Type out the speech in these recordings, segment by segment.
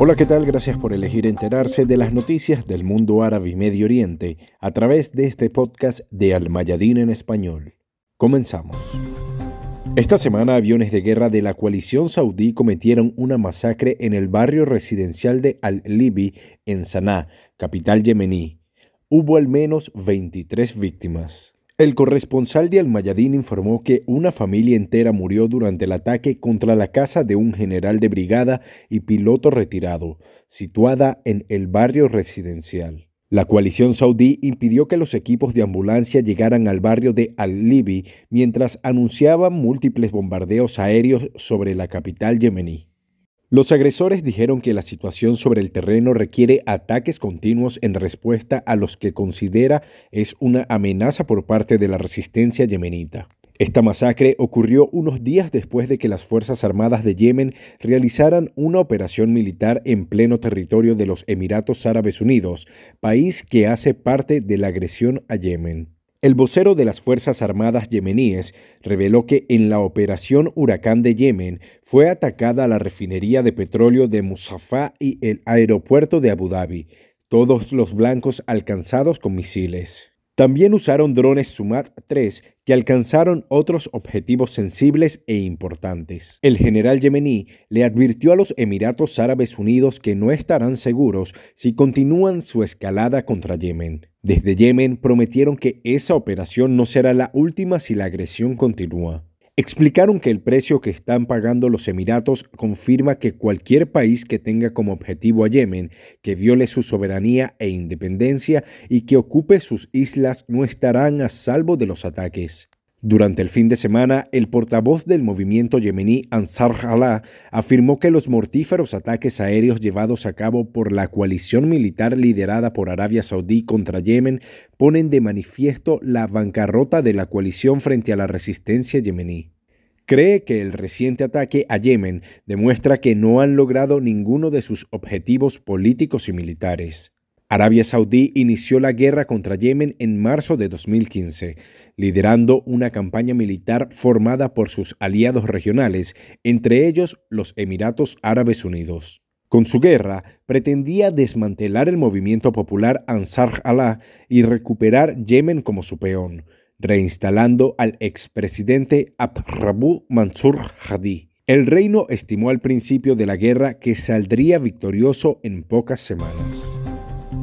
Hola, ¿qué tal? Gracias por elegir enterarse de las noticias del mundo árabe y Medio Oriente a través de este podcast de Al Mayadín en español. Comenzamos. Esta semana aviones de guerra de la coalición saudí cometieron una masacre en el barrio residencial de Al-Libi en Sanaa, capital yemení. Hubo al menos 23 víctimas. El corresponsal de Al-Mayadín informó que una familia entera murió durante el ataque contra la casa de un general de brigada y piloto retirado, situada en el barrio residencial. La coalición saudí impidió que los equipos de ambulancia llegaran al barrio de Al-Libi mientras anunciaban múltiples bombardeos aéreos sobre la capital yemení. Los agresores dijeron que la situación sobre el terreno requiere ataques continuos en respuesta a los que considera es una amenaza por parte de la resistencia yemenita. Esta masacre ocurrió unos días después de que las Fuerzas Armadas de Yemen realizaran una operación militar en pleno territorio de los Emiratos Árabes Unidos, país que hace parte de la agresión a Yemen. El vocero de las Fuerzas Armadas yemeníes reveló que en la operación Huracán de Yemen fue atacada la refinería de petróleo de Musafá y el aeropuerto de Abu Dhabi, todos los blancos alcanzados con misiles. También usaron drones Sumat 3 que alcanzaron otros objetivos sensibles e importantes. El general yemení le advirtió a los Emiratos Árabes Unidos que no estarán seguros si continúan su escalada contra Yemen. Desde Yemen prometieron que esa operación no será la última si la agresión continúa. Explicaron que el precio que están pagando los Emiratos confirma que cualquier país que tenga como objetivo a Yemen, que viole su soberanía e independencia y que ocupe sus islas no estarán a salvo de los ataques. Durante el fin de semana, el portavoz del movimiento yemení Ansar Allah afirmó que los mortíferos ataques aéreos llevados a cabo por la coalición militar liderada por Arabia Saudí contra Yemen ponen de manifiesto la bancarrota de la coalición frente a la resistencia yemení. Cree que el reciente ataque a Yemen demuestra que no han logrado ninguno de sus objetivos políticos y militares. Arabia Saudí inició la guerra contra Yemen en marzo de 2015, liderando una campaña militar formada por sus aliados regionales, entre ellos los Emiratos Árabes Unidos. Con su guerra, pretendía desmantelar el movimiento popular Ansar Allah y recuperar Yemen como su peón, reinstalando al expresidente Abd Mansur Hadi. El reino estimó al principio de la guerra que saldría victorioso en pocas semanas.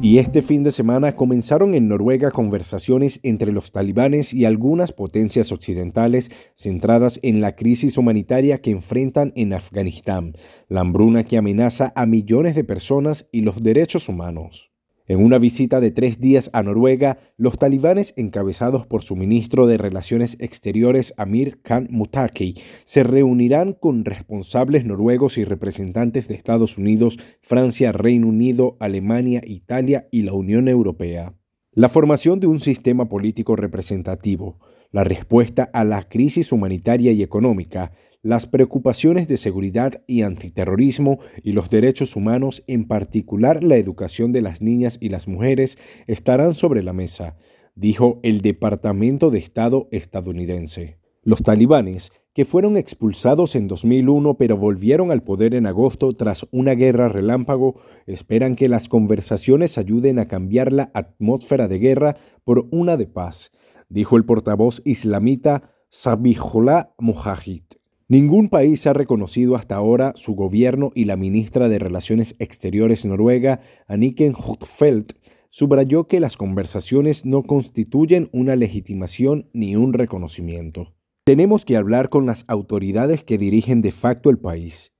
Y este fin de semana comenzaron en Noruega conversaciones entre los talibanes y algunas potencias occidentales centradas en la crisis humanitaria que enfrentan en Afganistán, la hambruna que amenaza a millones de personas y los derechos humanos. En una visita de tres días a Noruega, los talibanes, encabezados por su ministro de Relaciones Exteriores Amir Khan Mutaki, se reunirán con responsables noruegos y representantes de Estados Unidos, Francia, Reino Unido, Alemania, Italia y la Unión Europea. La formación de un sistema político representativo, la respuesta a la crisis humanitaria y económica, las preocupaciones de seguridad y antiterrorismo y los derechos humanos, en particular la educación de las niñas y las mujeres, estarán sobre la mesa, dijo el Departamento de Estado estadounidense. Los talibanes, que fueron expulsados en 2001 pero volvieron al poder en agosto tras una guerra relámpago, esperan que las conversaciones ayuden a cambiar la atmósfera de guerra por una de paz, dijo el portavoz islamita Sabihullah Mujahid. Ningún país ha reconocido hasta ahora su gobierno y la ministra de Relaciones Exteriores noruega, Anniken Huitfeldt, subrayó que las conversaciones no constituyen una legitimación ni un reconocimiento. Tenemos que hablar con las autoridades que dirigen de facto el país.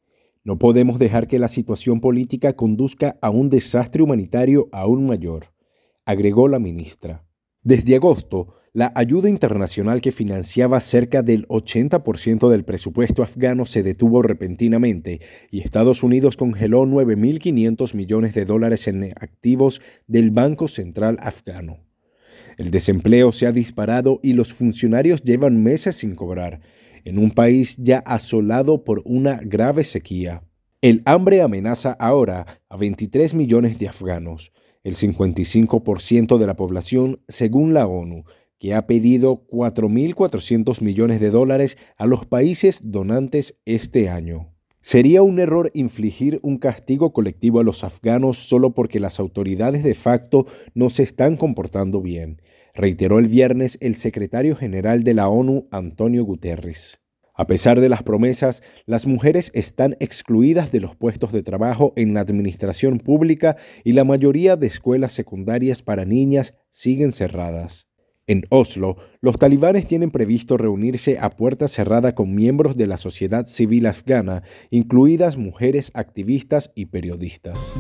No podemos dejar que la situación política conduzca a un desastre humanitario aún mayor, agregó la ministra. Desde agosto, la ayuda internacional que financiaba cerca del 80% del presupuesto afgano se detuvo repentinamente y Estados Unidos congeló 9.500 millones de dólares en activos del Banco Central afgano. El desempleo se ha disparado y los funcionarios llevan meses sin cobrar, en un país ya asolado por una grave sequía. El hambre amenaza ahora a 23 millones de afganos, el 55% de la población según la ONU, que ha pedido 4.400 millones de dólares a los países donantes este año. Sería un error infligir un castigo colectivo a los afganos solo porque las autoridades de facto no se están comportando bien, reiteró el viernes el secretario general de la ONU, Antonio Guterres. A pesar de las promesas, las mujeres están excluidas de los puestos de trabajo en la administración pública y la mayoría de escuelas secundarias para niñas siguen cerradas. En Oslo, los talibanes tienen previsto reunirse a puerta cerrada con miembros de la sociedad civil afgana, incluidas mujeres activistas y periodistas.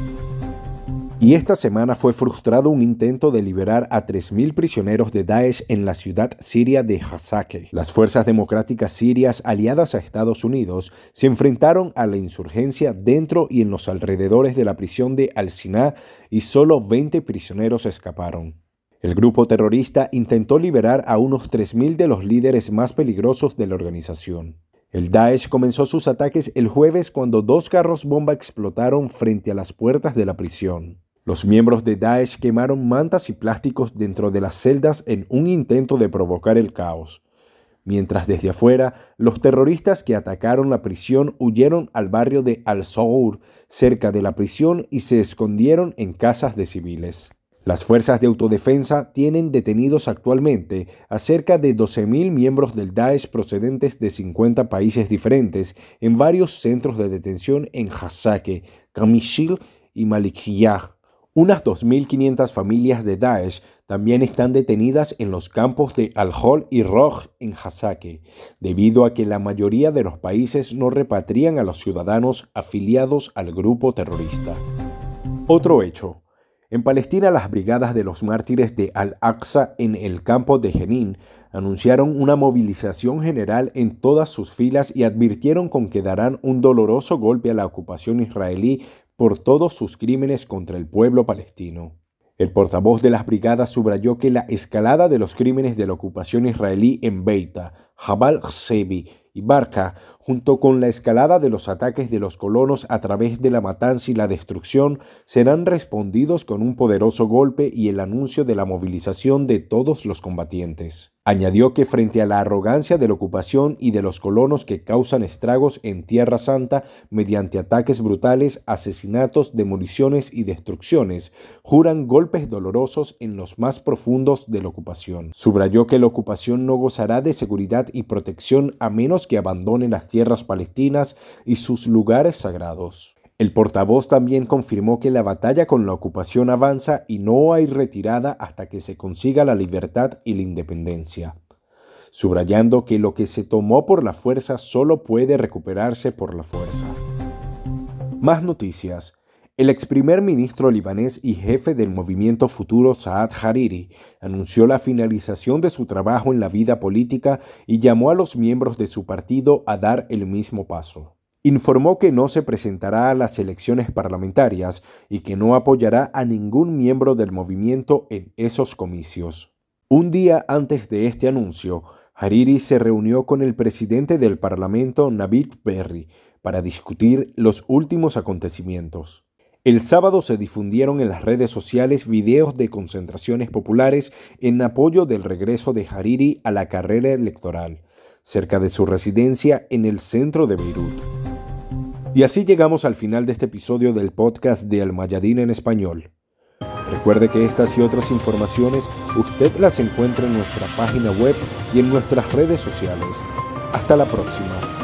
Y esta semana fue frustrado un intento de liberar a 3.000 prisioneros de Daesh en la ciudad siria de Hasake. Las fuerzas democráticas sirias aliadas a Estados Unidos se enfrentaron a la insurgencia dentro y en los alrededores de la prisión de Al-Sina y solo 20 prisioneros escaparon. El grupo terrorista intentó liberar a unos 3.000 de los líderes más peligrosos de la organización. El Daesh comenzó sus ataques el jueves cuando dos carros bomba explotaron frente a las puertas de la prisión. Los miembros de Daesh quemaron mantas y plásticos dentro de las celdas en un intento de provocar el caos, mientras desde afuera los terroristas que atacaron la prisión huyeron al barrio de Al-Sour, cerca de la prisión, y se escondieron en casas de civiles. Las fuerzas de autodefensa tienen detenidos actualmente a cerca de 12.000 miembros del Daesh procedentes de 50 países diferentes en varios centros de detención en Hasake, Kamishil y Malikiyah. Unas 2.500 familias de Daesh también están detenidas en los campos de Al-Hol y Roj en Hasake, debido a que la mayoría de los países no repatrian a los ciudadanos afiliados al grupo terrorista. Otro hecho. En Palestina, las brigadas de los mártires de Al-Aqsa en el campo de Jenin anunciaron una movilización general en todas sus filas y advirtieron con que darán un doloroso golpe a la ocupación israelí por todos sus crímenes contra el pueblo palestino. El portavoz de las brigadas subrayó que la escalada de los crímenes de la ocupación israelí en Beita, Jabal Sebi y Barca, junto con la escalada de los ataques de los colonos a través de la matanza y la destrucción, serán respondidos con un poderoso golpe y el anuncio de la movilización de todos los combatientes. Añadió que frente a la arrogancia de la ocupación y de los colonos que causan estragos en Tierra Santa mediante ataques brutales, asesinatos, demoliciones y destrucciones, juran golpes dolorosos en los más profundos de la ocupación. Subrayó que la ocupación no gozará de seguridad y protección a menos que abandone las tierras palestinas y sus lugares sagrados. El portavoz también confirmó que la batalla con la ocupación avanza y no hay retirada hasta que se consiga la libertad y la independencia, subrayando que lo que se tomó por la fuerza solo puede recuperarse por la fuerza. Más noticias. El ex primer ministro libanés y jefe del movimiento futuro Saad Hariri anunció la finalización de su trabajo en la vida política y llamó a los miembros de su partido a dar el mismo paso. Informó que no se presentará a las elecciones parlamentarias y que no apoyará a ningún miembro del movimiento en esos comicios. Un día antes de este anuncio, Hariri se reunió con el presidente del Parlamento, Navid Berri, para discutir los últimos acontecimientos. El sábado se difundieron en las redes sociales videos de concentraciones populares en apoyo del regreso de Hariri a la carrera electoral, cerca de su residencia en el centro de Beirut. Y así llegamos al final de este episodio del podcast de Almayadín en español. Recuerde que estas y otras informaciones usted las encuentra en nuestra página web y en nuestras redes sociales. Hasta la próxima.